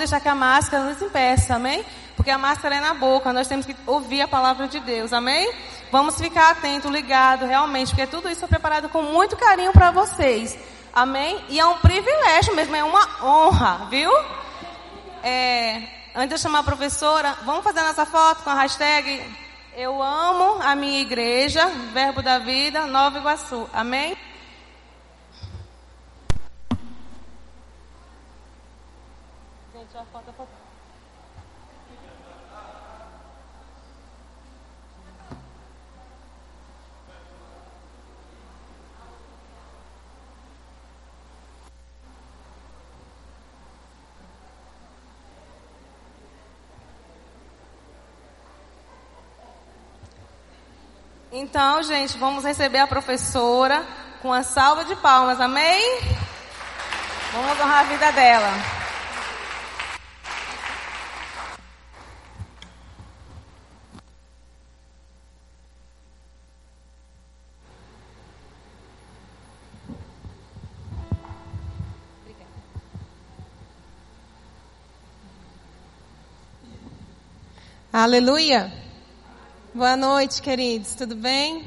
deixar que a máscara nos impeça, amém? Porque a máscara é na boca, nós temos que ouvir a palavra de Deus, amém? Vamos ficar atento, ligado, realmente, porque tudo isso é preparado com muito carinho para vocês, amém? E é um privilégio mesmo, é uma honra, viu? É, antes de chamar a professora, vamos fazer nossa foto com a hashtag Eu amo a minha igreja, Verbo da Vida, Nova Iguaçu, amém? Então, gente, vamos receber a professora com a salva de palmas, amém? Vamos honrar a vida dela. Aleluia. Boa noite, queridos. Tudo bem?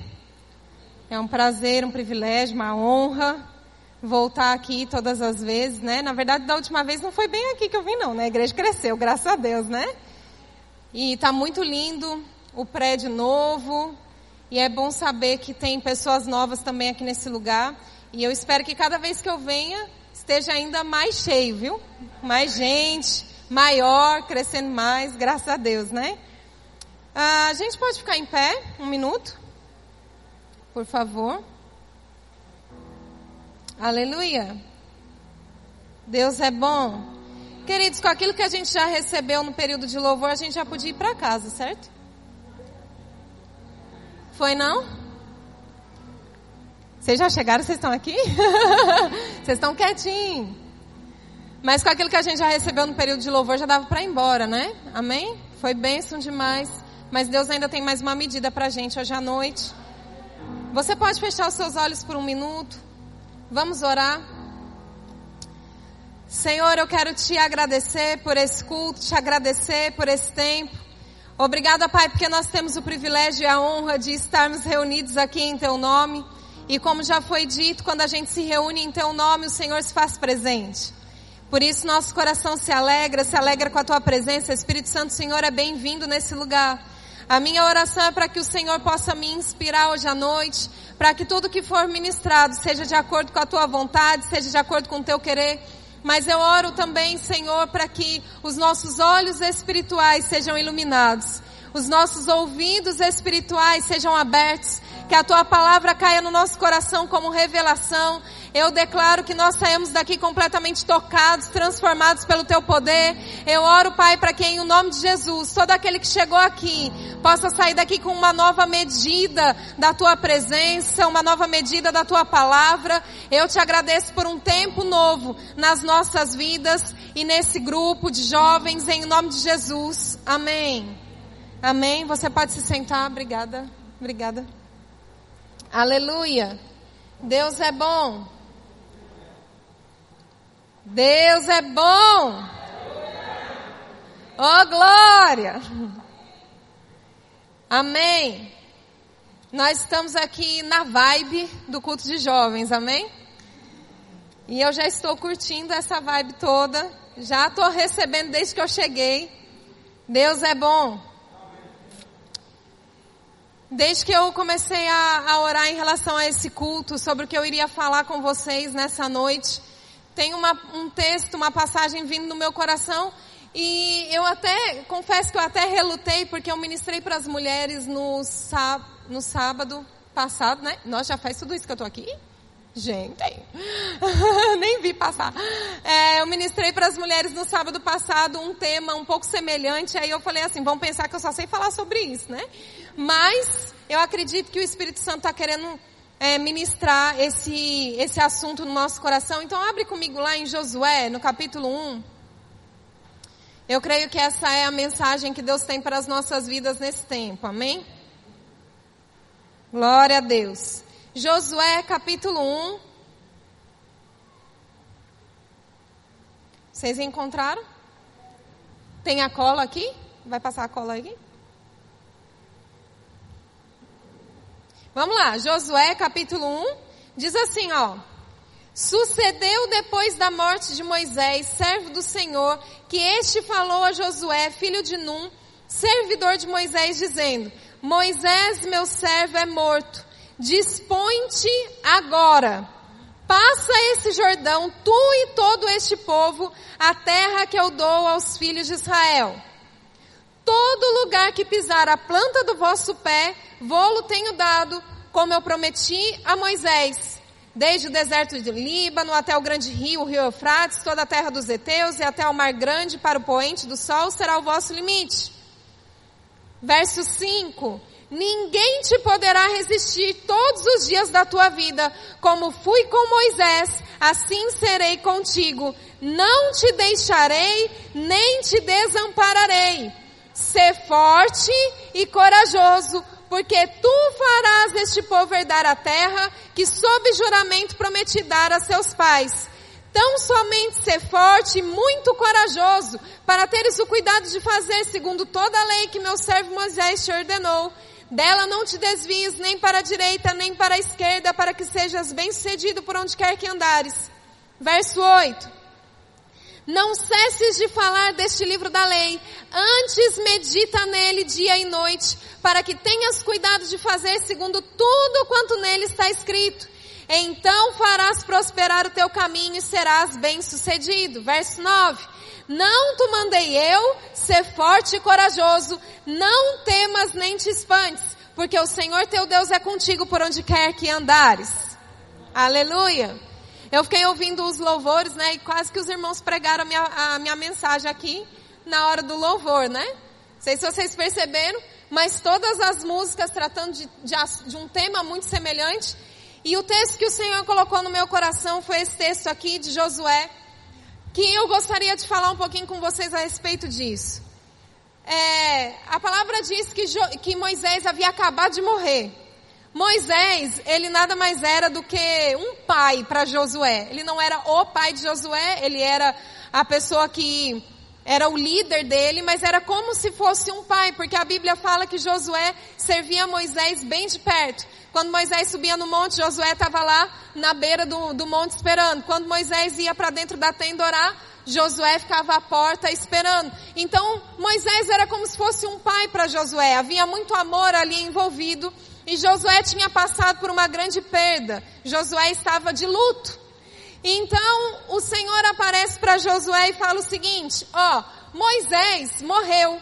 É um prazer, um privilégio, uma honra voltar aqui todas as vezes, né? Na verdade, da última vez não foi bem aqui que eu vim, não, né? A igreja cresceu, graças a Deus, né? E tá muito lindo o prédio novo. E é bom saber que tem pessoas novas também aqui nesse lugar. E eu espero que cada vez que eu venha esteja ainda mais cheio, viu? Mais gente, maior, crescendo mais, graças a Deus, né? Ah, a gente pode ficar em pé um minuto? Por favor. Aleluia. Deus é bom. Queridos, com aquilo que a gente já recebeu no período de louvor, a gente já podia ir para casa, certo? Foi não? Vocês já chegaram? Vocês estão aqui? Vocês estão quietinhos. Mas com aquilo que a gente já recebeu no período de louvor, já dava para ir embora, né? Amém? Foi bênção demais. Mas Deus ainda tem mais uma medida para a gente hoje à noite. Você pode fechar os seus olhos por um minuto. Vamos orar. Senhor, eu quero te agradecer por esse culto, te agradecer por esse tempo. Obrigada, Pai, porque nós temos o privilégio e a honra de estarmos reunidos aqui em Teu nome. E como já foi dito, quando a gente se reúne em Teu nome, o Senhor se faz presente. Por isso nosso coração se alegra, se alegra com a Tua presença. Espírito Santo, Senhor, é bem-vindo nesse lugar. A minha oração é para que o Senhor possa me inspirar hoje à noite, para que tudo que for ministrado seja de acordo com a tua vontade, seja de acordo com o teu querer. Mas eu oro também, Senhor, para que os nossos olhos espirituais sejam iluminados, os nossos ouvidos espirituais sejam abertos, que a tua palavra caia no nosso coração como revelação eu declaro que nós saímos daqui completamente tocados, transformados pelo teu poder. Eu oro, Pai, para que em nome de Jesus, todo aquele que chegou aqui possa sair daqui com uma nova medida da tua presença, uma nova medida da tua palavra. Eu te agradeço por um tempo novo nas nossas vidas e nesse grupo de jovens em nome de Jesus. Amém. Amém. Você pode se sentar. Obrigada. Obrigada. Aleluia. Deus é bom. Deus é bom. Oh, glória. Amém. Nós estamos aqui na vibe do culto de jovens, amém? E eu já estou curtindo essa vibe toda. Já estou recebendo desde que eu cheguei. Deus é bom. Desde que eu comecei a, a orar em relação a esse culto, sobre o que eu iria falar com vocês nessa noite, tem uma, um texto, uma passagem vindo no meu coração e eu até, confesso que eu até relutei porque eu ministrei para as mulheres no, no sábado passado, né? Nós já faz tudo isso que eu tô aqui? Gente, nem vi passar. É, eu ministrei para as mulheres no sábado passado um tema um pouco semelhante. Aí eu falei assim, vão pensar que eu só sei falar sobre isso, né? Mas eu acredito que o Espírito Santo está querendo é, ministrar esse, esse assunto no nosso coração. Então abre comigo lá em Josué, no capítulo 1. Eu creio que essa é a mensagem que Deus tem para as nossas vidas nesse tempo. Amém? Glória a Deus. Josué capítulo 1. Vocês encontraram? Tem a cola aqui? Vai passar a cola aqui? Vamos lá, Josué capítulo 1, diz assim, ó. Sucedeu depois da morte de Moisés, servo do Senhor, que este falou a Josué, filho de Num, servidor de Moisés, dizendo: Moisés, meu servo, é morto. Dispõe-te agora. Passa esse Jordão, tu e todo este povo, a terra que eu dou aos filhos de Israel. Todo lugar que pisar a planta do vosso pé, vou-lo tenho dado, como eu prometi a Moisés. Desde o deserto de Líbano até o grande rio, o rio Eufrates, toda a terra dos heteus e até o mar grande para o poente do sol será o vosso limite. Verso 5. Ninguém te poderá resistir todos os dias da tua vida. Como fui com Moisés, assim serei contigo. Não te deixarei, nem te desampararei. Sê forte e corajoso, porque tu farás este povo herdar a terra que sob juramento prometi dar a seus pais. Tão somente ser forte e muito corajoso, para teres o cuidado de fazer segundo toda a lei que meu servo Moisés te ordenou. Dela não te desvies nem para a direita, nem para a esquerda, para que sejas bem-sucedido por onde quer que andares. Verso 8. Não cesses de falar deste livro da lei, antes medita nele dia e noite, para que tenhas cuidado de fazer segundo tudo quanto nele está escrito. Então farás prosperar o teu caminho e serás bem-sucedido. Verso 9. Não te mandei eu ser forte e corajoso, não temas nem te espantes, porque o Senhor teu Deus é contigo por onde quer que andares. Aleluia. Eu fiquei ouvindo os louvores, né? E quase que os irmãos pregaram a minha, a minha mensagem aqui na hora do louvor, né? Não sei se vocês perceberam, mas todas as músicas tratando de, de, de um tema muito semelhante. E o texto que o Senhor colocou no meu coração foi esse texto aqui de Josué, que eu gostaria de falar um pouquinho com vocês a respeito disso. É, a palavra diz que, jo, que Moisés havia acabado de morrer. Moisés, ele nada mais era do que um pai para Josué. Ele não era o pai de Josué, ele era a pessoa que era o líder dele, mas era como se fosse um pai, porque a Bíblia fala que Josué servia Moisés bem de perto. Quando Moisés subia no monte, Josué estava lá na beira do, do monte esperando. Quando Moisés ia para dentro da tenda orar, Josué ficava à porta esperando. Então, Moisés era como se fosse um pai para Josué. Havia muito amor ali envolvido. E Josué tinha passado por uma grande perda. Josué estava de luto. Então o Senhor aparece para Josué e fala o seguinte: Ó, Moisés morreu.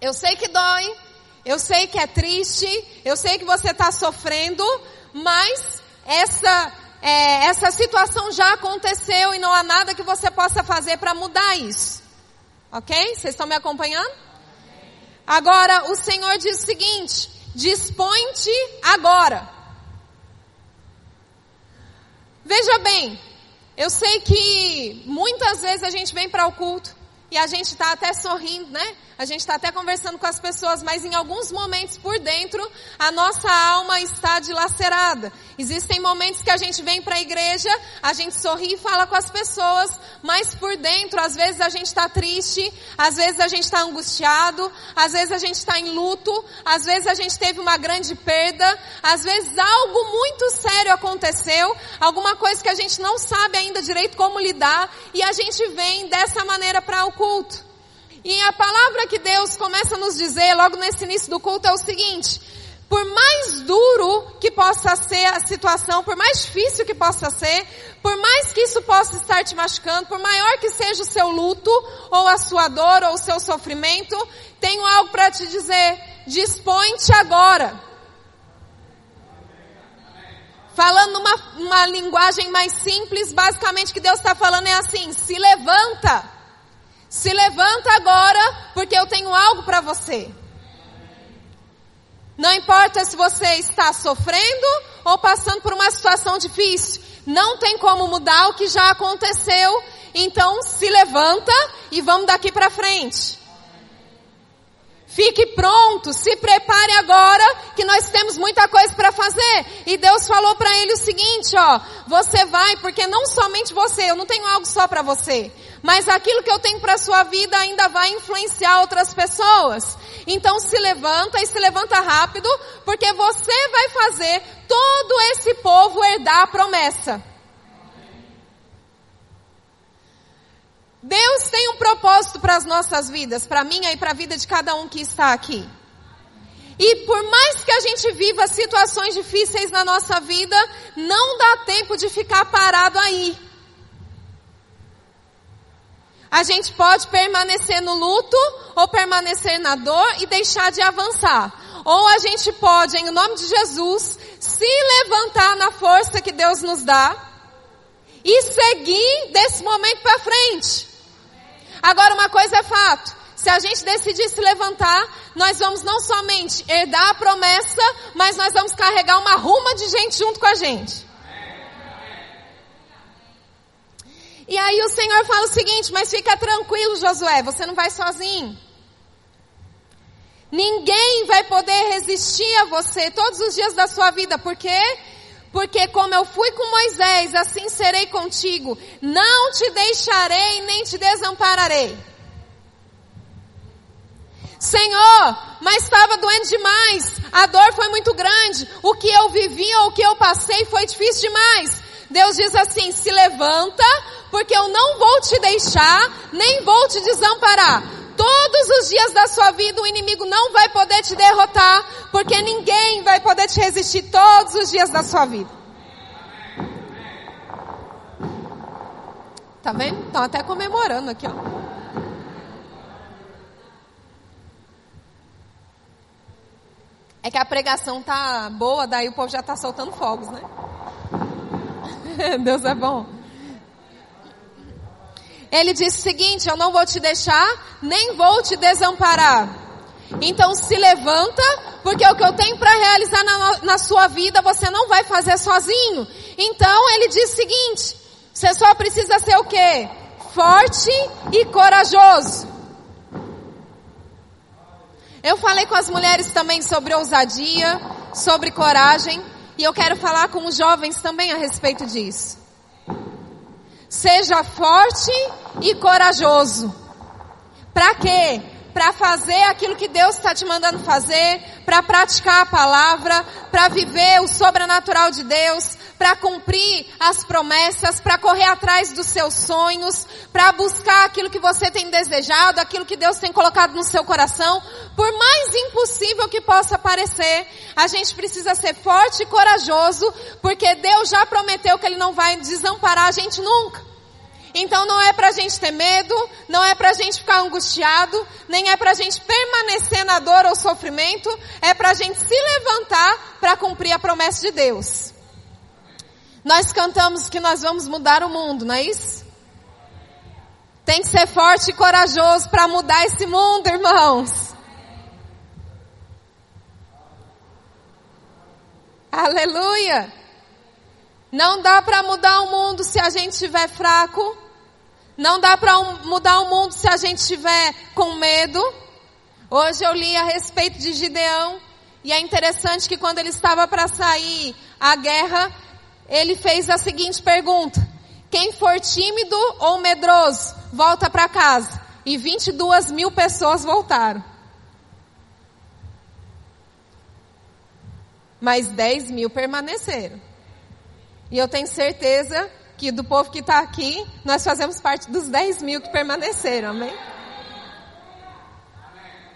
Eu sei que dói, eu sei que é triste, eu sei que você está sofrendo, mas essa é, essa situação já aconteceu e não há nada que você possa fazer para mudar isso. Ok? Vocês estão me acompanhando? Agora, o Senhor diz o seguinte: dispõe-te agora. Veja bem, eu sei que muitas vezes a gente vem para o culto e a gente está até sorrindo, né? A gente está até conversando com as pessoas, mas em alguns momentos por dentro a nossa alma está dilacerada. Existem momentos que a gente vem para a igreja, a gente sorri e fala com as pessoas, mas por dentro às vezes a gente está triste, às vezes a gente está angustiado, às vezes a gente está em luto, às vezes a gente teve uma grande perda, às vezes algo muito sério aconteceu, alguma coisa que a gente não sabe ainda direito como lidar e a gente vem dessa maneira para o culto. E a palavra que Deus começa a nos dizer logo nesse início do culto é o seguinte: por mais duro que possa ser a situação, por mais difícil que possa ser, por mais que isso possa estar te machucando, por maior que seja o seu luto, ou a sua dor, ou o seu sofrimento, tenho algo para te dizer. Dispõe-te agora. Falando uma, uma linguagem mais simples, basicamente o que Deus está falando é assim: se levanta. Se levanta agora, porque eu tenho algo para você. Não importa se você está sofrendo ou passando por uma situação difícil, não tem como mudar o que já aconteceu. Então se levanta e vamos daqui para frente. Fique pronto, se prepare agora, que nós temos muita coisa para fazer. E Deus falou para ele o seguinte, ó, você vai, porque não somente você, eu não tenho algo só para você, mas aquilo que eu tenho para sua vida ainda vai influenciar outras pessoas. Então se levanta e se levanta rápido, porque você vai fazer todo esse povo herdar a promessa. Deus tem um propósito para as nossas vidas, para minha e para a vida de cada um que está aqui. E por mais que a gente viva situações difíceis na nossa vida, não dá tempo de ficar parado aí. A gente pode permanecer no luto ou permanecer na dor e deixar de avançar. Ou a gente pode, em nome de Jesus, se levantar na força que Deus nos dá e seguir desse momento para frente. Agora uma coisa é fato. Se a gente decidir se levantar, nós vamos não somente herdar a promessa, mas nós vamos carregar uma ruma de gente junto com a gente. E aí o Senhor fala o seguinte, mas fica tranquilo, Josué, você não vai sozinho. Ninguém vai poder resistir a você todos os dias da sua vida, por quê? Porque como eu fui com Moisés, assim serei contigo. Não te deixarei nem te desampararei. Senhor, mas estava doendo demais. A dor foi muito grande. O que eu vivi ou o que eu passei foi difícil demais. Deus diz assim: se levanta, porque eu não vou te deixar, nem vou te desamparar. Todos os dias da sua vida o inimigo não vai poder te derrotar, porque ninguém vai poder te resistir todos os dias da sua vida. Tá vendo? Estão até comemorando aqui, ó. É que a pregação tá boa, daí o povo já tá soltando fogos, né? Deus é bom. Ele disse o seguinte: Eu não vou te deixar, nem vou te desamparar. Então se levanta, porque o que eu tenho para realizar na, na sua vida você não vai fazer sozinho. Então ele diz o seguinte: Você só precisa ser o quê? Forte e corajoso. Eu falei com as mulheres também sobre ousadia, sobre coragem, e eu quero falar com os jovens também a respeito disso. Seja forte e corajoso. Para quê? Para fazer aquilo que Deus está te mandando fazer, para praticar a palavra, para viver o sobrenatural de Deus, para cumprir as promessas, para correr atrás dos seus sonhos, para buscar aquilo que você tem desejado, aquilo que Deus tem colocado no seu coração, por mais impossível que possa parecer, a gente precisa ser forte e corajoso, porque Deus já prometeu que Ele não vai desamparar a gente nunca. Então não é pra gente ter medo, não é pra gente ficar angustiado, nem é pra gente permanecer na dor ou sofrimento, é pra gente se levantar para cumprir a promessa de Deus. Nós cantamos que nós vamos mudar o mundo, não é isso? Tem que ser forte e corajoso para mudar esse mundo, irmãos. Aleluia! Não dá para mudar o mundo se a gente estiver fraco. Não dá para mudar o mundo se a gente estiver com medo. Hoje eu li a respeito de Gideão e é interessante que quando ele estava para sair à guerra, ele fez a seguinte pergunta: Quem for tímido ou medroso, volta para casa. E 22 mil pessoas voltaram. Mas 10 mil permaneceram. E eu tenho certeza que do povo que está aqui, nós fazemos parte dos 10 mil que permaneceram, amém?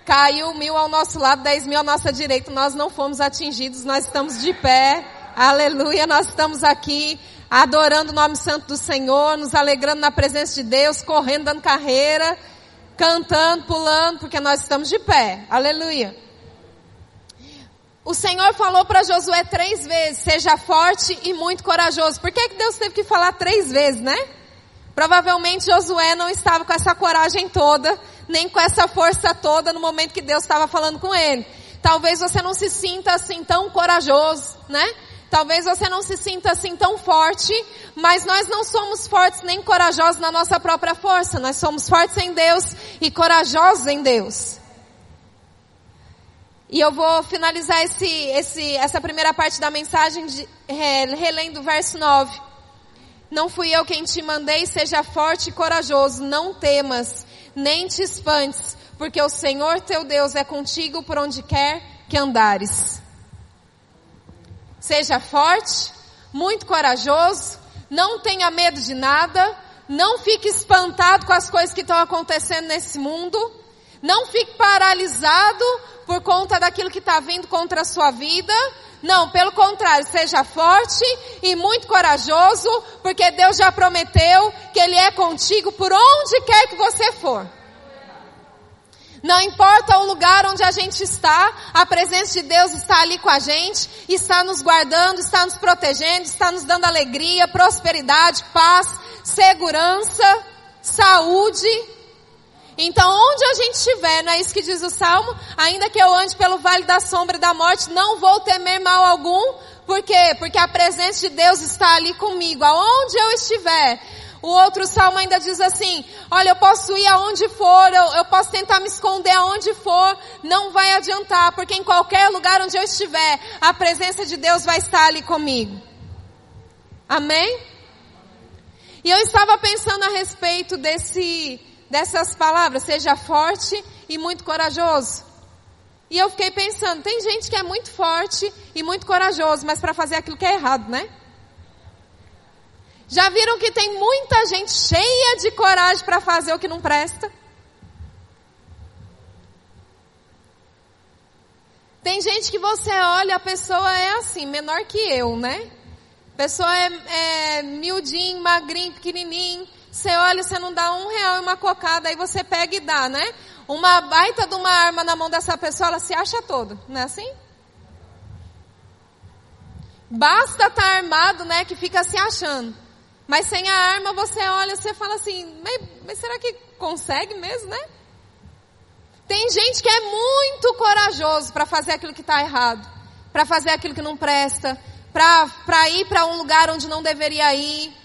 Caiu mil ao nosso lado, 10 mil à nossa direita, nós não fomos atingidos, nós estamos de pé, aleluia, nós estamos aqui adorando o nome santo do Senhor, nos alegrando na presença de Deus, correndo, dando carreira, cantando, pulando, porque nós estamos de pé, aleluia. O Senhor falou para Josué três vezes: seja forte e muito corajoso. Por que, que Deus teve que falar três vezes, né? Provavelmente Josué não estava com essa coragem toda, nem com essa força toda no momento que Deus estava falando com ele. Talvez você não se sinta assim tão corajoso, né? Talvez você não se sinta assim tão forte, mas nós não somos fortes nem corajosos na nossa própria força. Nós somos fortes em Deus e corajosos em Deus. E eu vou finalizar esse, esse, essa primeira parte da mensagem de, é, relendo o verso 9. Não fui eu quem te mandei, seja forte e corajoso, não temas, nem te espantes, porque o Senhor teu Deus é contigo por onde quer que andares. Seja forte, muito corajoso, não tenha medo de nada, não fique espantado com as coisas que estão acontecendo nesse mundo, não fique paralisado por conta daquilo que está vindo contra a sua vida. Não, pelo contrário, seja forte e muito corajoso, porque Deus já prometeu que Ele é contigo por onde quer que você for. Não importa o lugar onde a gente está, a presença de Deus está ali com a gente, está nos guardando, está nos protegendo, está nos dando alegria, prosperidade, paz, segurança, saúde. Então, onde a gente estiver, não é isso que diz o Salmo? Ainda que eu ande pelo vale da sombra da morte, não vou temer mal algum. Por quê? Porque a presença de Deus está ali comigo. Aonde eu estiver, o outro salmo ainda diz assim: Olha, eu posso ir aonde for, eu, eu posso tentar me esconder aonde for, não vai adiantar, porque em qualquer lugar onde eu estiver, a presença de Deus vai estar ali comigo. Amém? E eu estava pensando a respeito desse, dessas palavras, seja forte e muito corajoso. E eu fiquei pensando, tem gente que é muito forte e muito corajoso, mas para fazer aquilo que é errado, né? Já viram que tem muita gente cheia de coragem para fazer o que não presta? Tem gente que você olha, a pessoa é assim, menor que eu, né? A pessoa é, é miudinho, magrinho, pequenininho. Você olha, você não dá um real e uma cocada, aí você pega e dá, né? Uma baita de uma arma na mão dessa pessoa, ela se acha todo, não é assim? Basta estar tá armado, né, que fica se achando. Mas sem a arma você olha, você fala assim, mas, mas será que consegue mesmo, né? Tem gente que é muito corajoso para fazer aquilo que está errado, para fazer aquilo que não presta, para ir para um lugar onde não deveria ir,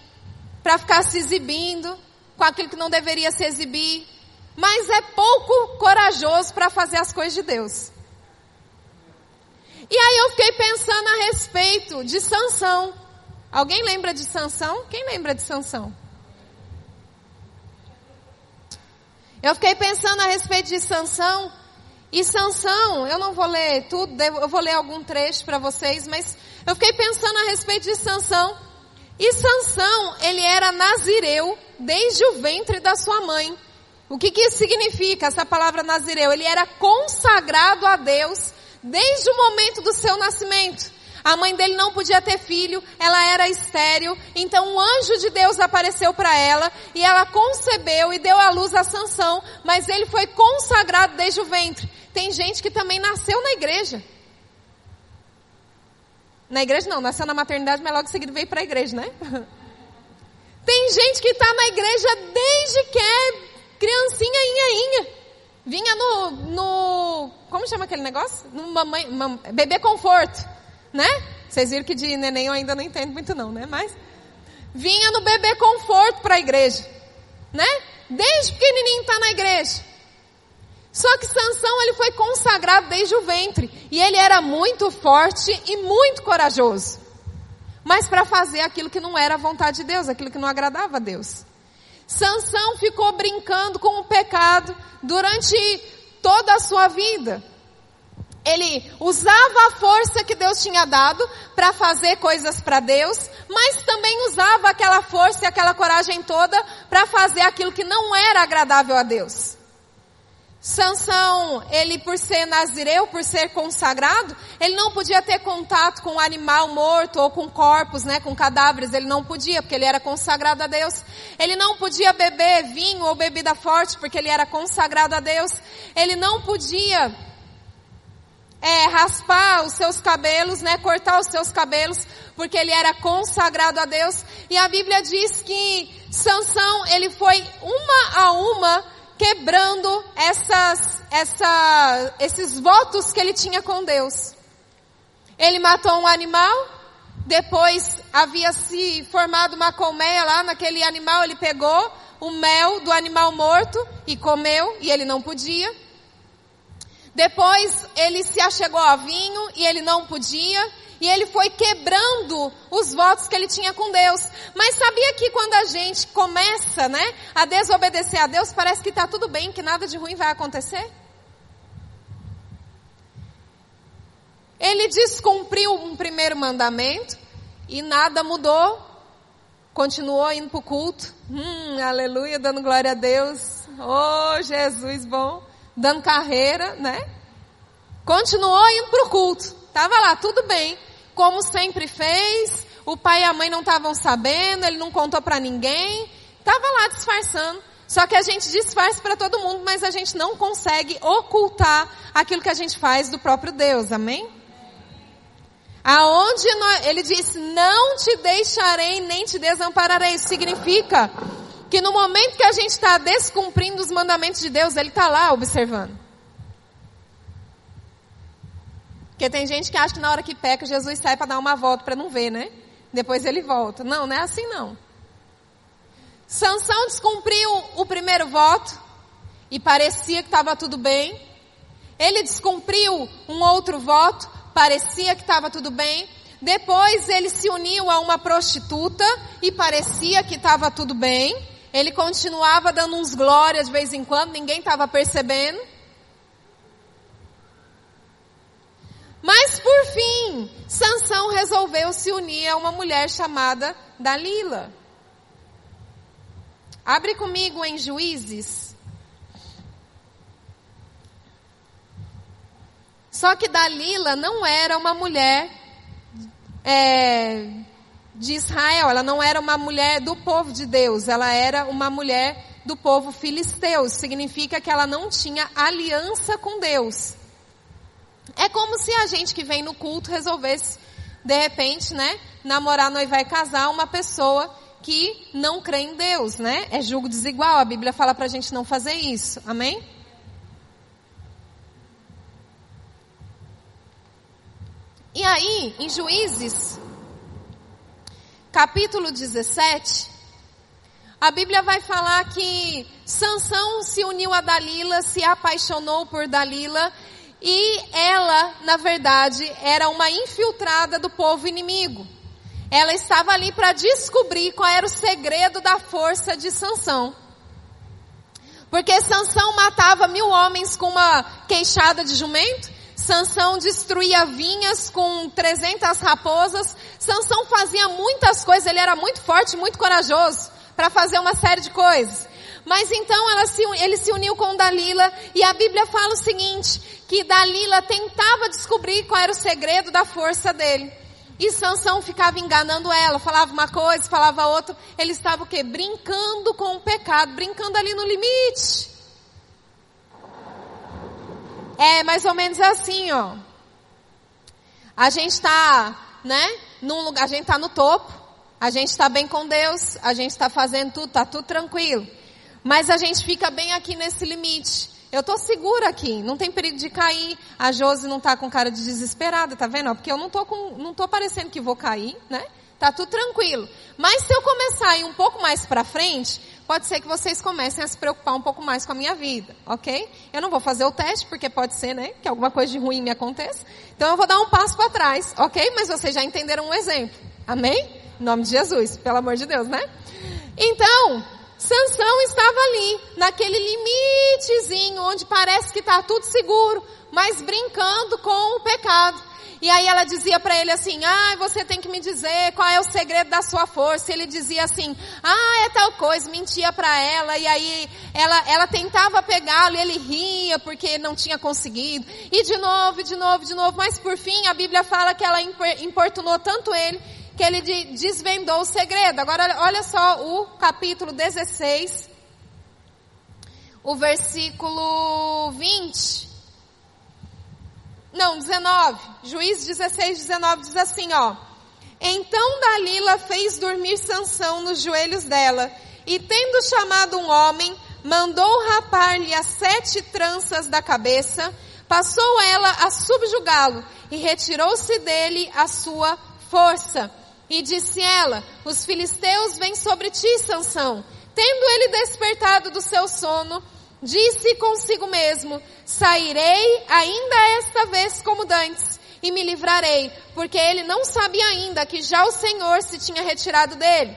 para ficar se exibindo com aquilo que não deveria se exibir, mas é pouco corajoso para fazer as coisas de Deus. E aí eu fiquei pensando a respeito de Sansão. Alguém lembra de Sansão? Quem lembra de Sansão? Eu fiquei pensando a respeito de Sansão. E Sansão, eu não vou ler tudo, eu vou ler algum trecho para vocês, mas eu fiquei pensando a respeito de Sansão. E Sansão, ele era nazireu desde o ventre da sua mãe. O que, que isso significa, essa palavra nazireu? Ele era consagrado a Deus desde o momento do seu nascimento. A mãe dele não podia ter filho, ela era estéril, então um anjo de Deus apareceu para ela e ela concebeu e deu à luz a Sansão, mas ele foi consagrado desde o ventre. Tem gente que também nasceu na igreja. Na igreja não, nasceu na maternidade, mas logo em seguida veio para a igreja, né? Tem gente que está na igreja desde que é criancinha, inha, inha. Vinha no, no, como chama aquele negócio? No mamãe, mam, bebê conforto né? Vocês viram que de neném eu ainda não entendo muito não, né? Mas vinha no bebê conforto para a igreja, né? Desde pequenininho está na igreja. Só que Sansão ele foi consagrado desde o ventre e ele era muito forte e muito corajoso. Mas para fazer aquilo que não era a vontade de Deus, aquilo que não agradava a Deus. Sansão ficou brincando com o pecado durante toda a sua vida ele usava a força que Deus tinha dado para fazer coisas para Deus, mas também usava aquela força e aquela coragem toda para fazer aquilo que não era agradável a Deus. Sansão, ele por ser nazireu, por ser consagrado, ele não podia ter contato com um animal morto ou com corpos, né, com cadáveres, ele não podia, porque ele era consagrado a Deus. Ele não podia beber vinho ou bebida forte, porque ele era consagrado a Deus. Ele não podia é, raspar os seus cabelos, né, cortar os seus cabelos, porque ele era consagrado a Deus. E a Bíblia diz que Sansão, ele foi uma a uma quebrando essas, essa, esses votos que ele tinha com Deus. Ele matou um animal, depois havia se formado uma colmeia lá naquele animal, ele pegou o mel do animal morto e comeu, e ele não podia. Depois ele se achegou a vinho e ele não podia. E ele foi quebrando os votos que ele tinha com Deus. Mas sabia que quando a gente começa, né, a desobedecer a Deus, parece que está tudo bem, que nada de ruim vai acontecer? Ele descumpriu um primeiro mandamento e nada mudou. Continuou indo para o culto. Hum, aleluia, dando glória a Deus. Oh, Jesus bom. Dando carreira, né? Continuou indo para o culto. Tava lá, tudo bem como sempre fez, o pai e a mãe não estavam sabendo, ele não contou para ninguém, estava lá disfarçando. Só que a gente disfarça para todo mundo, mas a gente não consegue ocultar aquilo que a gente faz do próprio Deus, amém? Aonde nós, ele disse, não te deixarei nem te desampararei. Isso significa que no momento que a gente está descumprindo os mandamentos de Deus, ele está lá observando. Porque tem gente que acha que na hora que peca, Jesus sai para dar uma volta para não ver, né? Depois ele volta. Não, não é assim não. Sansão descumpriu o primeiro voto e parecia que estava tudo bem. Ele descumpriu um outro voto, parecia que estava tudo bem. Depois ele se uniu a uma prostituta e parecia que estava tudo bem. Ele continuava dando uns glórias de vez em quando, ninguém estava percebendo. Mas por fim, Sansão resolveu se unir a uma mulher chamada Dalila. Abre comigo em Juízes. Só que Dalila não era uma mulher é, de Israel, ela não era uma mulher do povo de Deus, ela era uma mulher do povo filisteu. Significa que ela não tinha aliança com Deus. É como se a gente que vem no culto resolvesse, de repente, né, namorar, noivar e casar uma pessoa que não crê em Deus, né? É julgo desigual. A Bíblia fala pra gente não fazer isso. Amém? E aí, em Juízes, capítulo 17, a Bíblia vai falar que Sansão se uniu a Dalila, se apaixonou por Dalila e ela, na verdade, era uma infiltrada do povo inimigo. Ela estava ali para descobrir qual era o segredo da força de Sansão. Porque Sansão matava mil homens com uma queixada de jumento. Sansão destruía vinhas com 300 raposas. Sansão fazia muitas coisas. Ele era muito forte, muito corajoso para fazer uma série de coisas. Mas então se, ele se uniu com Dalila e a Bíblia fala o seguinte, que Dalila tentava descobrir qual era o segredo da força dele. E Sansão ficava enganando ela, falava uma coisa, falava outra. Ele estava o quê? Brincando com o pecado, brincando ali no limite. É mais ou menos assim, ó. A gente está, né? Num lugar, a gente está no topo. A gente está bem com Deus. A gente está fazendo tudo, está tudo tranquilo. Mas a gente fica bem aqui nesse limite. Eu tô segura aqui, não tem perigo de cair. A Josi não tá com cara de desesperada, tá vendo? Porque eu não tô com, não tô parecendo que vou cair, né? Tá tudo tranquilo. Mas se eu começar a ir um pouco mais para frente, pode ser que vocês comecem a se preocupar um pouco mais com a minha vida, ok? Eu não vou fazer o teste, porque pode ser, né, que alguma coisa de ruim me aconteça. Então eu vou dar um passo para trás, ok? Mas vocês já entenderam um exemplo. Amém? Em nome de Jesus, pelo amor de Deus, né? Então, Sansão estava ali, naquele limitezinho, onde parece que está tudo seguro, mas brincando com o pecado. E aí ela dizia para ele assim, ah, você tem que me dizer qual é o segredo da sua força. Ele dizia assim, ah, é tal coisa, mentia para ela. E aí ela, ela tentava pegá-lo e ele ria porque não tinha conseguido. E de novo, de novo, de novo. Mas por fim a Bíblia fala que ela importunou tanto ele que ele desvendou o segredo. Agora, olha só o capítulo 16, o versículo 20. Não, 19. Juiz 16, 19 diz assim, ó. Então Dalila fez dormir Sansão nos joelhos dela, e tendo chamado um homem, mandou rapar-lhe as sete tranças da cabeça, passou ela a subjugá-lo, e retirou-se dele a sua força. E disse ela, os filisteus vêm sobre ti, Sansão. Tendo ele despertado do seu sono, Disse consigo mesmo: Sairei ainda esta vez como dantes e me livrarei, porque ele não sabia ainda que já o Senhor se tinha retirado dele.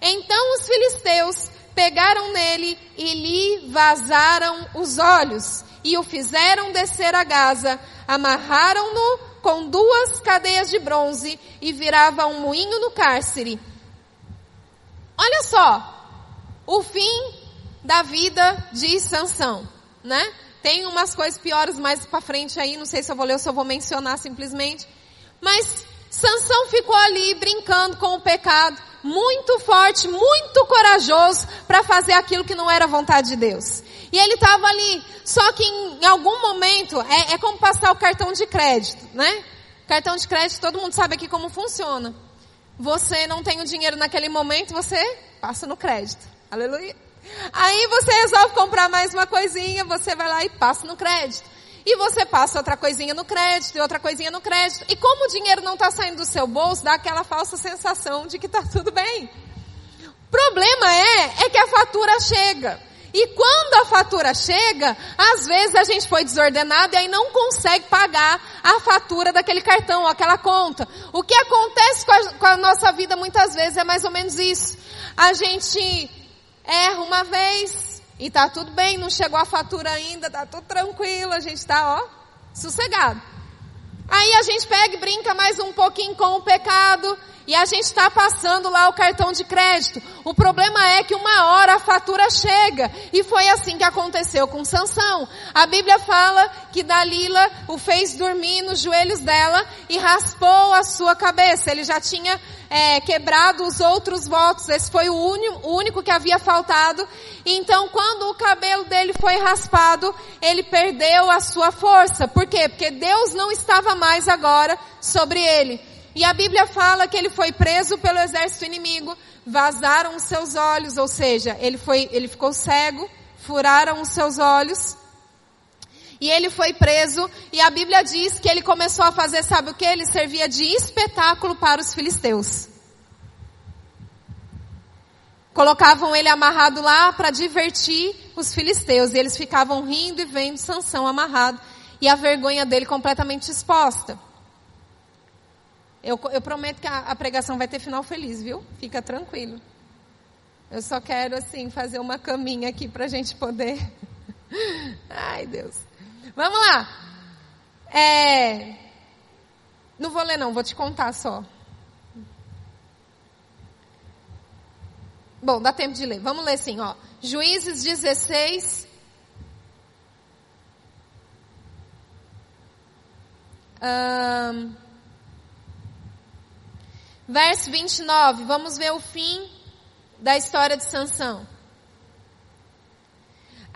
Então os filisteus pegaram nele e lhe vazaram os olhos e o fizeram descer a Gaza, amarraram-no com duas cadeias de bronze e virava um moinho no cárcere. Olha só, o fim da vida de Sansão, né? Tem umas coisas piores mais para frente aí, não sei se eu vou ler ou se eu vou mencionar simplesmente. Mas Sansão ficou ali brincando com o pecado, muito forte, muito corajoso para fazer aquilo que não era vontade de Deus. E ele estava ali, só que em, algum momento, é, é, como passar o cartão de crédito, né? Cartão de crédito, todo mundo sabe aqui como funciona. Você não tem o dinheiro naquele momento, você passa no crédito. Aleluia. Aí você resolve comprar mais uma coisinha, você vai lá e passa no crédito. E você passa outra coisinha no crédito e outra coisinha no crédito. E como o dinheiro não está saindo do seu bolso, dá aquela falsa sensação de que está tudo bem. O problema é, é que a fatura chega. E quando a fatura chega, às vezes a gente foi desordenado e aí não consegue pagar a fatura daquele cartão, aquela conta. O que acontece com a, com a nossa vida muitas vezes é mais ou menos isso. A gente erra uma vez e tá tudo bem, não chegou a fatura ainda, tá tudo tranquilo, a gente tá, ó, sossegado. Aí a gente pega e brinca mais um pouquinho com o pecado e a gente está passando lá o cartão de crédito. O problema é que uma hora a fatura chega e foi assim que aconteceu com Sansão. A Bíblia fala que Dalila o fez dormir nos joelhos dela e raspou a sua cabeça. Ele já tinha é, quebrado os outros votos. Esse foi o único, que havia faltado. Então, quando o cabelo dele foi raspado, ele perdeu a sua força. Por quê? Porque Deus não estava mais agora sobre ele. E a Bíblia fala que ele foi preso pelo exército inimigo, vazaram os seus olhos, ou seja, ele foi, ele ficou cego, furaram os seus olhos. E ele foi preso, e a Bíblia diz que ele começou a fazer, sabe o que? Ele servia de espetáculo para os filisteus. Colocavam ele amarrado lá para divertir os filisteus, e eles ficavam rindo e vendo Sansão amarrado, e a vergonha dele completamente exposta. Eu, eu prometo que a, a, pregação vai ter final feliz, viu? Fica tranquilo. Eu só quero, assim, fazer uma caminha aqui para a gente poder. Ai, Deus. Vamos lá. É... Não vou ler, não, vou te contar só. Bom, dá tempo de ler. Vamos ler sim, ó. Juízes 16. Um, Verso 29, vamos ver o fim da história de Sansão.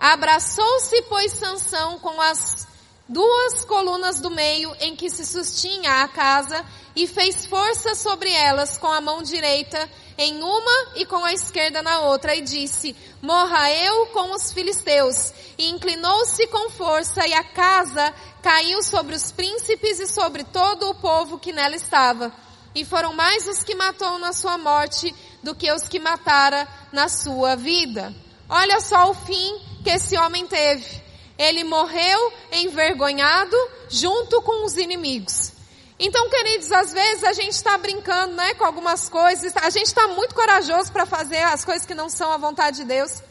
Abraçou-se, pois, Sansão com as duas colunas do meio em que se sustinha a casa e fez força sobre elas com a mão direita em uma e com a esquerda na outra e disse, morra eu com os filisteus. E inclinou-se com força e a casa caiu sobre os príncipes e sobre todo o povo que nela estava e foram mais os que matou na sua morte do que os que matara na sua vida. Olha só o fim que esse homem teve. Ele morreu envergonhado junto com os inimigos. Então, queridos, às vezes a gente está brincando, né, com algumas coisas. A gente está muito corajoso para fazer as coisas que não são a vontade de Deus.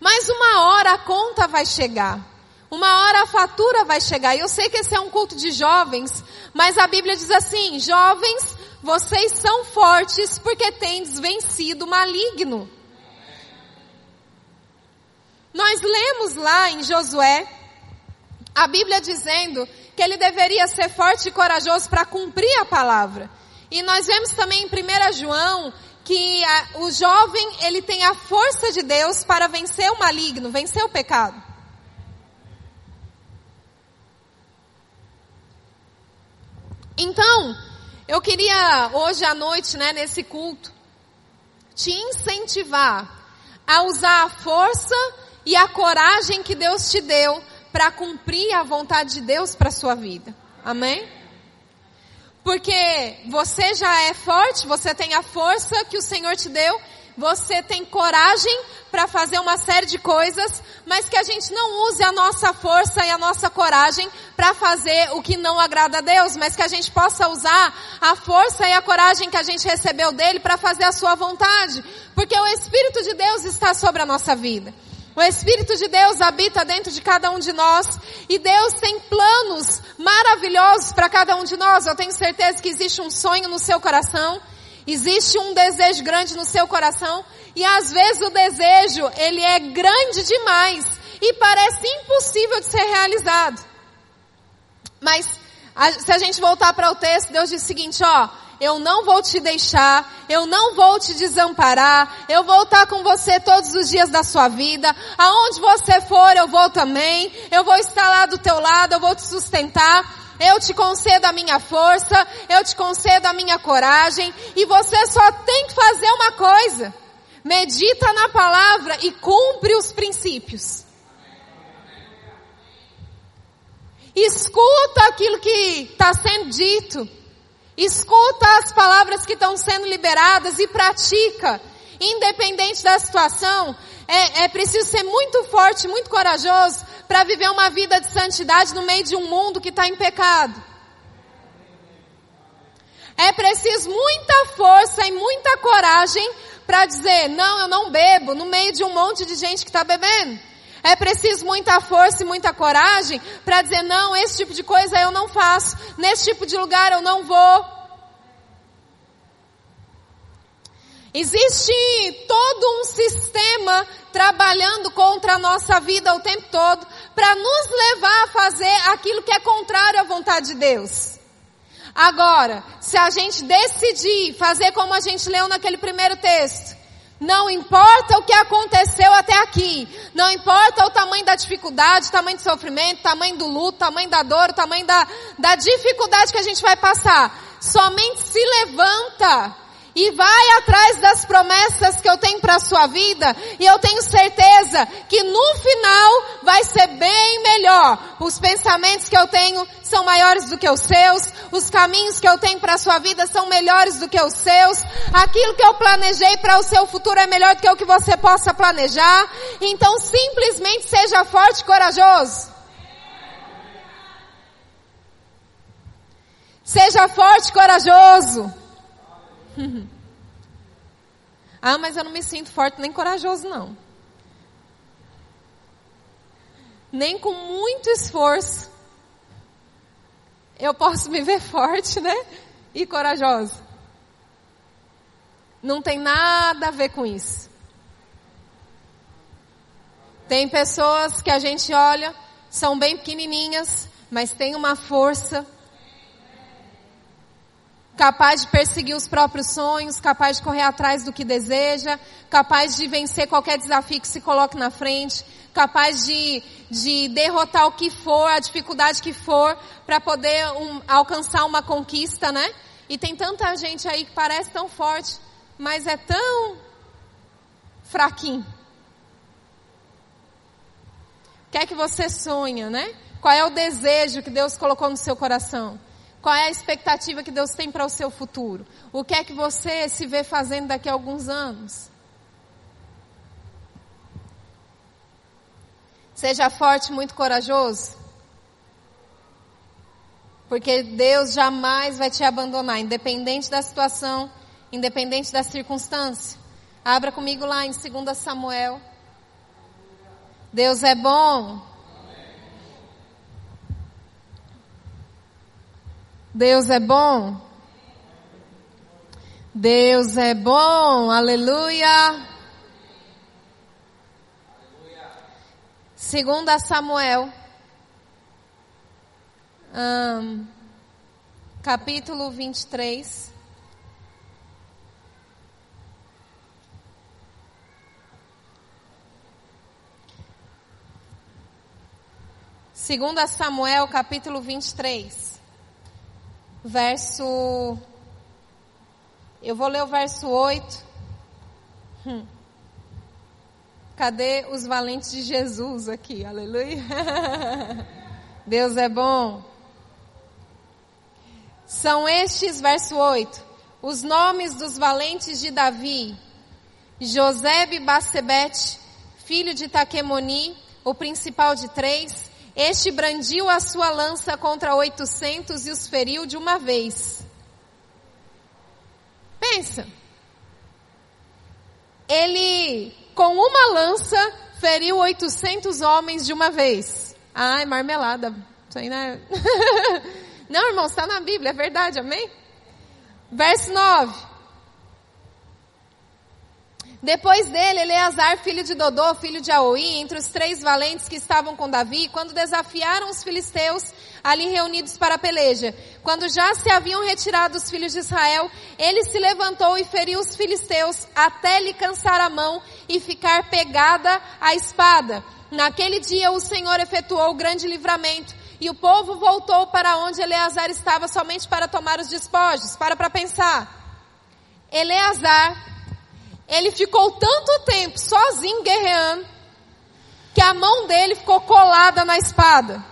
Mas uma hora a conta vai chegar. Uma hora a fatura vai chegar. E eu sei que esse é um culto de jovens, mas a Bíblia diz assim: jovens, vocês são fortes porque tendes vencido o maligno. Nós lemos lá em Josué, a Bíblia dizendo que ele deveria ser forte e corajoso para cumprir a palavra. E nós vemos também em 1 João que a, o jovem ele tem a força de Deus para vencer o maligno, vencer o pecado. Então, eu queria hoje à noite, né, nesse culto, te incentivar a usar a força e a coragem que Deus te deu para cumprir a vontade de Deus para sua vida. Amém? Porque você já é forte, você tem a força que o Senhor te deu, você tem coragem para fazer uma série de coisas, mas que a gente não use a nossa força e a nossa coragem para fazer o que não agrada a Deus, mas que a gente possa usar a força e a coragem que a gente recebeu dele para fazer a sua vontade, porque o Espírito de Deus está sobre a nossa vida. O Espírito de Deus habita dentro de cada um de nós e Deus tem planos maravilhosos para cada um de nós. Eu tenho certeza que existe um sonho no seu coração, existe um desejo grande no seu coração e às vezes o desejo ele é grande demais e parece impossível de ser realizado. Mas se a gente voltar para o texto, Deus diz o seguinte, ó, eu não vou te deixar, eu não vou te desamparar, eu vou estar com você todos os dias da sua vida, aonde você for eu vou também, eu vou estar lá do teu lado, eu vou te sustentar, eu te concedo a minha força, eu te concedo a minha coragem, e você só tem que fazer uma coisa, medita na palavra e cumpre os princípios. Escuta aquilo que está sendo dito. Escuta as palavras que estão sendo liberadas e pratica. Independente da situação, é, é preciso ser muito forte, muito corajoso para viver uma vida de santidade no meio de um mundo que está em pecado. É preciso muita força e muita coragem para dizer, não, eu não bebo, no meio de um monte de gente que está bebendo. É preciso muita força e muita coragem para dizer, não, esse tipo de coisa eu não faço, nesse tipo de lugar eu não vou. Existe todo um sistema trabalhando contra a nossa vida o tempo todo para nos levar a fazer aquilo que é contrário à vontade de Deus. Agora, se a gente decidir fazer como a gente leu naquele primeiro texto, não importa o que aconteceu até aqui. Não importa o tamanho da dificuldade, o tamanho do sofrimento, o tamanho do luto, o tamanho da dor, o tamanho da, da dificuldade que a gente vai passar. Somente se levanta e vai atrás das promessas que eu tenho para a sua vida, e eu tenho certeza que no final vai ser bem melhor. Os pensamentos que eu tenho são maiores do que os seus, os caminhos que eu tenho para a sua vida são melhores do que os seus, aquilo que eu planejei para o seu futuro é melhor do que o que você possa planejar. Então simplesmente seja forte e corajoso. Seja forte e corajoso. ah, mas eu não me sinto forte nem corajoso, não. Nem com muito esforço eu posso me ver forte, né? E corajosa. Não tem nada a ver com isso. Tem pessoas que a gente olha, são bem pequenininhas, mas tem uma força capaz de perseguir os próprios sonhos, capaz de correr atrás do que deseja, capaz de vencer qualquer desafio que se coloque na frente, capaz de, de derrotar o que for, a dificuldade que for, para poder um, alcançar uma conquista, né? E tem tanta gente aí que parece tão forte, mas é tão fraquinho. O que é que você sonha, né? Qual é o desejo que Deus colocou no seu coração? Qual é a expectativa que Deus tem para o seu futuro? O que é que você se vê fazendo daqui a alguns anos? Seja forte, muito corajoso. Porque Deus jamais vai te abandonar, independente da situação, independente da circunstância. Abra comigo lá em 2 Samuel. Deus é bom. Deus é bom. Deus é bom, aleluia. Segunda Samuel, um, capítulo 23. Segunda Samuel, capítulo 23 verso. Eu vou ler o verso 8. Hum. Cadê os valentes de Jesus aqui? Aleluia. Deus é bom. São estes, verso 8, os nomes dos valentes de Davi, Josebe Bassebete, filho de Taquemoni, o principal de três, este brandiu a sua lança contra oitocentos e os feriu de uma vez. Pensa. Ele, com uma lança, feriu oitocentos homens de uma vez. Ai, marmelada. Isso aí não é... não, irmão, está na Bíblia, é verdade, amém? Verso 9. Depois dele, Eleazar, filho de Dodô, filho de Aoi, entre os três valentes que estavam com Davi, quando desafiaram os filisteus ali reunidos para a peleja. Quando já se haviam retirado os filhos de Israel, ele se levantou e feriu os filisteus até lhe cansar a mão e ficar pegada a espada. Naquele dia o Senhor efetuou grande livramento e o povo voltou para onde Eleazar estava somente para tomar os despojos. Para para pensar. Eleazar ele ficou tanto tempo sozinho guerreando, que a mão dele ficou colada na espada.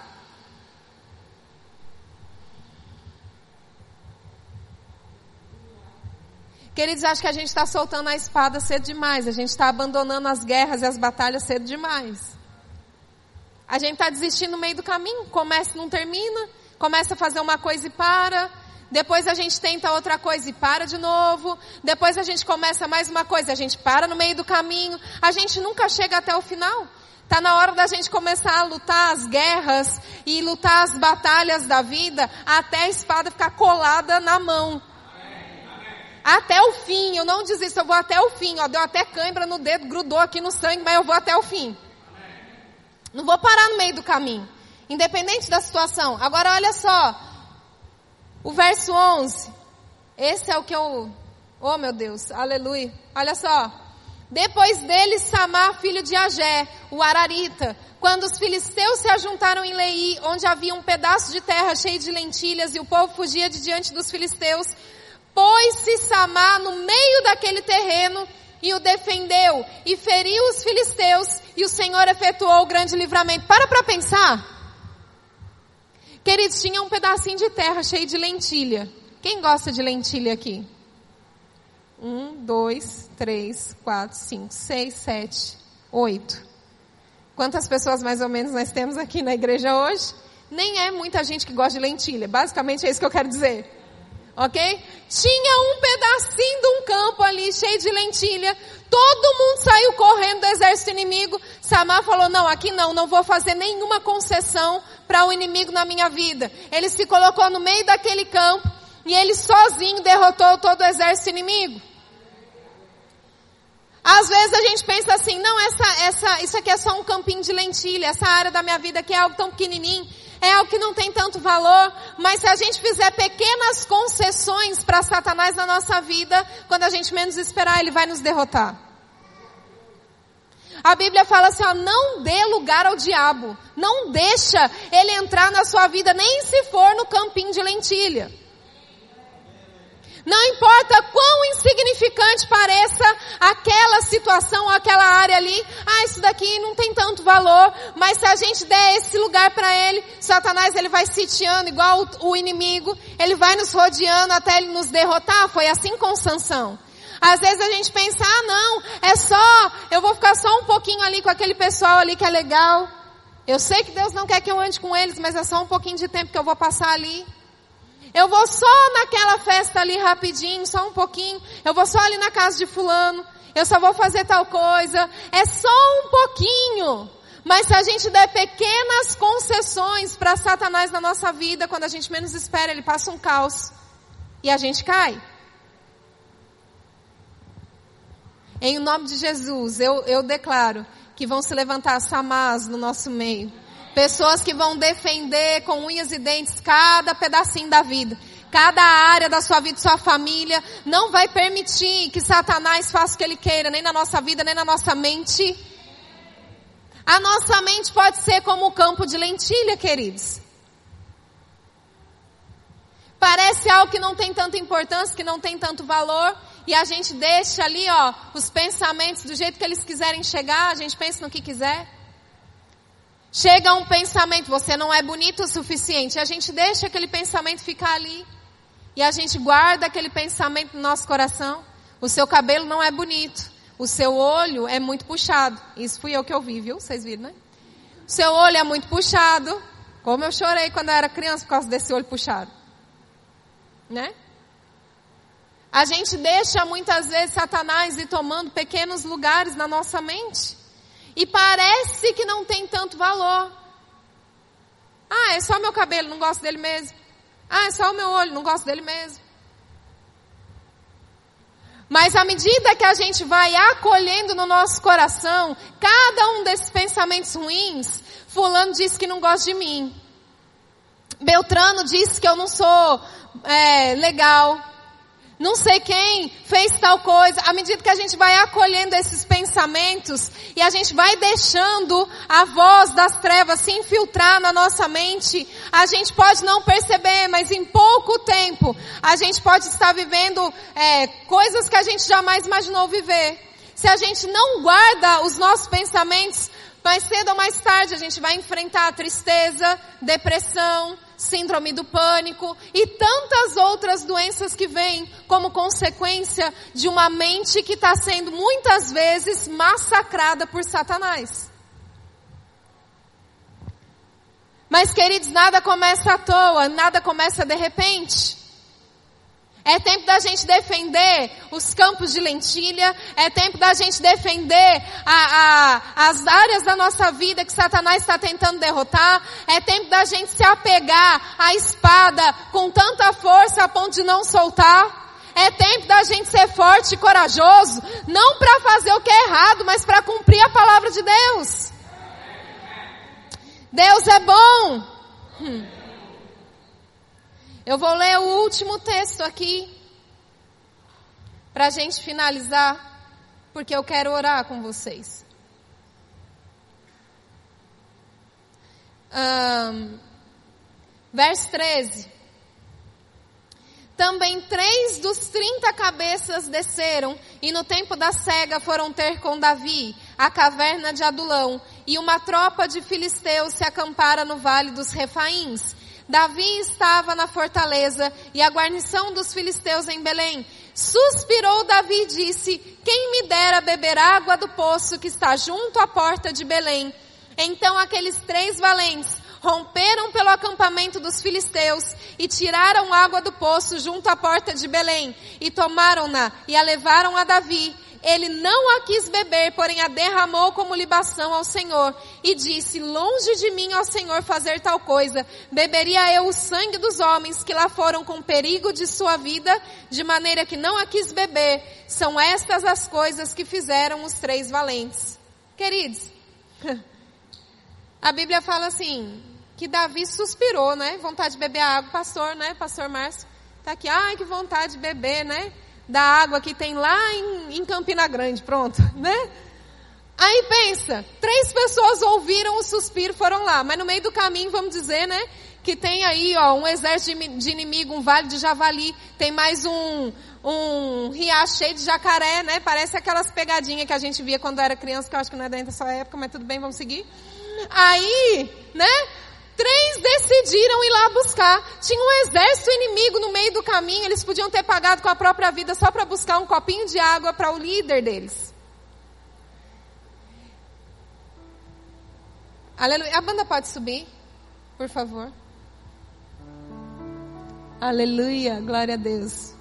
Queridos, acho que a gente está soltando a espada cedo demais. A gente está abandonando as guerras e as batalhas cedo demais. A gente está desistindo no meio do caminho. Começa e não termina. Começa a fazer uma coisa e para. Depois a gente tenta outra coisa e para de novo. Depois a gente começa mais uma coisa, a gente para no meio do caminho. A gente nunca chega até o final. Tá na hora da gente começar a lutar as guerras e lutar as batalhas da vida até a espada ficar colada na mão. Até o fim, eu não desisto, eu vou até o fim, ó, deu até cãibra no dedo, grudou aqui no sangue, mas eu vou até o fim. Não vou parar no meio do caminho, independente da situação. Agora olha só, o verso 11. Esse é o que eu. Oh meu Deus, aleluia. Olha só. Depois dele, Samar, filho de Agé, o Ararita. Quando os filisteus se ajuntaram em Lei, onde havia um pedaço de terra cheio de lentilhas e o povo fugia de diante dos filisteus, pôs-se Samar no meio daquele terreno e o defendeu e feriu os filisteus e o Senhor efetuou o grande livramento. Para para pensar. Queridos, tinha um pedacinho de terra cheio de lentilha. Quem gosta de lentilha aqui? Um, dois, três, quatro, cinco, seis, sete, oito. Quantas pessoas mais ou menos nós temos aqui na igreja hoje? Nem é muita gente que gosta de lentilha. Basicamente é isso que eu quero dizer ok? Tinha um pedacinho de um campo ali cheio de lentilha. Todo mundo saiu correndo do exército inimigo. Samar falou: Não, aqui não, não vou fazer nenhuma concessão para o inimigo na minha vida. Ele se colocou no meio daquele campo e ele sozinho derrotou todo o exército inimigo. Às vezes a gente pensa assim, não, essa, essa, isso aqui é só um campinho de lentilha, essa área da minha vida aqui é algo tão pequenininho é algo que não tem tanto valor, mas se a gente fizer pequenas concessões para Satanás na nossa vida, quando a gente menos esperar, ele vai nos derrotar. A Bíblia fala assim, ó, não dê lugar ao diabo. Não deixa ele entrar na sua vida, nem se for no campinho de lentilha. Não importa quão insignificante pareça aquela situação, aquela área ali. Ah, isso daqui não tem tanto valor. Mas se a gente der esse lugar para ele, Satanás ele vai sitiando igual o, o inimigo. Ele vai nos rodeando até ele nos derrotar. Foi assim com Sansão. Às vezes a gente pensa, ah não, é só, eu vou ficar só um pouquinho ali com aquele pessoal ali que é legal. Eu sei que Deus não quer que eu ande com eles, mas é só um pouquinho de tempo que eu vou passar ali. Eu vou só naquela festa ali rapidinho, só um pouquinho. Eu vou só ali na casa de fulano. Eu só vou fazer tal coisa. É só um pouquinho. Mas se a gente der pequenas concessões para Satanás na nossa vida, quando a gente menos espera, ele passa um caos. E a gente cai. Em nome de Jesus, eu, eu declaro que vão se levantar samás no nosso meio Pessoas que vão defender com unhas e dentes cada pedacinho da vida. Cada área da sua vida, sua família. Não vai permitir que Satanás faça o que ele queira, nem na nossa vida, nem na nossa mente. A nossa mente pode ser como o campo de lentilha, queridos. Parece algo que não tem tanta importância, que não tem tanto valor. E a gente deixa ali, ó, os pensamentos do jeito que eles quiserem chegar, a gente pensa no que quiser. Chega um pensamento, você não é bonito o suficiente. A gente deixa aquele pensamento ficar ali. E a gente guarda aquele pensamento no nosso coração. O seu cabelo não é bonito. O seu olho é muito puxado. Isso fui eu que ouvi, viu? Vocês viram, né? O seu olho é muito puxado. Como eu chorei quando eu era criança por causa desse olho puxado. Né? A gente deixa muitas vezes Satanás ir tomando pequenos lugares na nossa mente. E parece que não tem tanto valor. Ah, é só meu cabelo, não gosto dele mesmo. Ah, é só o meu olho, não gosto dele mesmo. Mas à medida que a gente vai acolhendo no nosso coração cada um desses pensamentos ruins, fulano disse que não gosta de mim. Beltrano disse que eu não sou é, legal não sei quem fez tal coisa. À medida que a gente vai acolhendo esses pensamentos e a gente vai deixando a voz das trevas se infiltrar na nossa mente, a gente pode não perceber, mas em pouco tempo a gente pode estar vivendo é, coisas que a gente jamais imaginou viver. Se a gente não guarda os nossos pensamentos, mais cedo ou mais tarde a gente vai enfrentar tristeza, depressão, síndrome do pânico e tantas outras doenças que vêm como consequência de uma mente que está sendo muitas vezes massacrada por Satanás. Mas queridos, nada começa à toa, nada começa de repente. É tempo da gente defender os campos de lentilha. É tempo da gente defender a, a, as áreas da nossa vida que Satanás está tentando derrotar. É tempo da gente se apegar à espada com tanta força a ponto de não soltar. É tempo da gente ser forte e corajoso, não para fazer o que é errado, mas para cumprir a palavra de Deus. Deus é bom. Hum. Eu vou ler o último texto aqui, para a gente finalizar, porque eu quero orar com vocês. Um, verso 13. Também três dos trinta cabeças desceram, e no tempo da cega foram ter com Davi a caverna de Adulão, e uma tropa de filisteus se acampara no vale dos Refaíns. Davi estava na fortaleza e a guarnição dos filisteus em Belém. Suspirou Davi e disse: Quem me dera beber água do poço que está junto à porta de Belém? Então aqueles três valentes romperam pelo acampamento dos filisteus e tiraram água do poço junto à porta de Belém e tomaram-na e a levaram a Davi ele não a quis beber, porém a derramou como libação ao Senhor. E disse, longe de mim, ó Senhor, fazer tal coisa. Beberia eu o sangue dos homens que lá foram com perigo de sua vida, de maneira que não a quis beber. São estas as coisas que fizeram os três valentes. Queridos, a Bíblia fala assim, que Davi suspirou, né? Vontade de beber a água, pastor, né? Pastor Márcio. Tá aqui, ai que vontade de beber, né? Da água que tem lá em, em Campina Grande, pronto, né? Aí pensa, três pessoas ouviram o suspiro, foram lá, mas no meio do caminho, vamos dizer, né? Que tem aí, ó, um exército de inimigo, um vale de javali, tem mais um, um riacho cheio de jacaré, né? Parece aquelas pegadinhas que a gente via quando era criança, que eu acho que não é dentro da sua época, mas tudo bem, vamos seguir. Aí, né? Três decidiram ir lá buscar. Tinha um exército inimigo no meio do caminho, eles podiam ter pagado com a própria vida só para buscar um copinho de água para o líder deles. Aleluia. A banda pode subir, por favor. Aleluia, glória a Deus.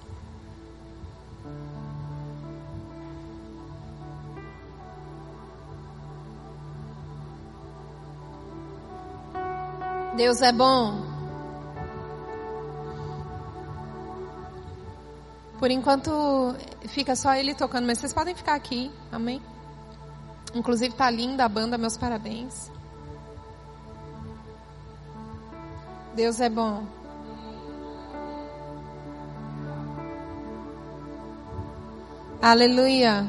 Deus é bom. Por enquanto fica só ele tocando, mas vocês podem ficar aqui, amém? Inclusive tá linda a banda, meus parabéns. Deus é bom. Aleluia.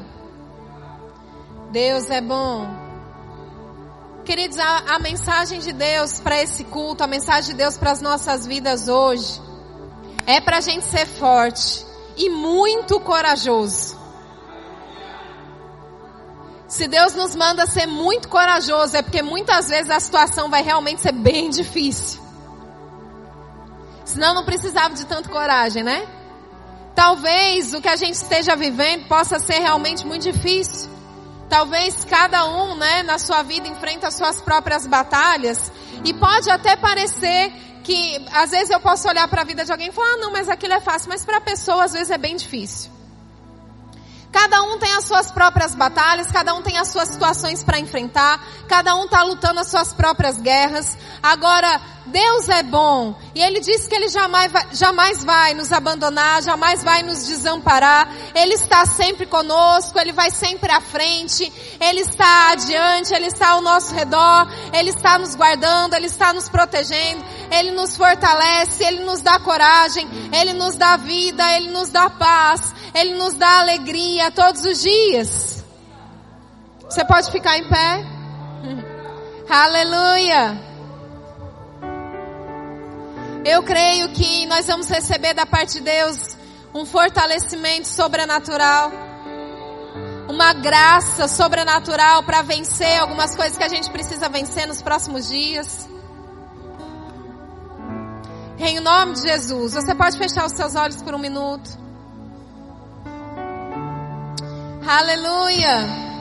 Deus é bom. Queridos, a, a mensagem de Deus para esse culto, a mensagem de Deus para as nossas vidas hoje, é para a gente ser forte e muito corajoso. Se Deus nos manda ser muito corajoso, é porque muitas vezes a situação vai realmente ser bem difícil. Senão não precisava de tanta coragem, né? Talvez o que a gente esteja vivendo possa ser realmente muito difícil. Talvez cada um, né, na sua vida enfrenta as suas próprias batalhas e pode até parecer que às vezes eu posso olhar para a vida de alguém e falar: "Ah, não, mas aquilo é fácil", mas para a pessoa às vezes é bem difícil. Cada um tem as suas próprias batalhas, cada um tem as suas situações para enfrentar, cada um está lutando as suas próprias guerras. Agora, Deus é bom e Ele disse que Ele jamais vai, jamais vai nos abandonar, jamais vai nos desamparar. Ele está sempre conosco, Ele vai sempre à frente, Ele está adiante, Ele está ao nosso redor, Ele está nos guardando, Ele está nos protegendo, Ele nos fortalece, Ele nos dá coragem, Ele nos dá vida, Ele nos dá paz. Ele nos dá alegria todos os dias. Você pode ficar em pé? Aleluia. Eu creio que nós vamos receber da parte de Deus um fortalecimento sobrenatural. Uma graça sobrenatural para vencer algumas coisas que a gente precisa vencer nos próximos dias. Em nome de Jesus, você pode fechar os seus olhos por um minuto. Aleluia.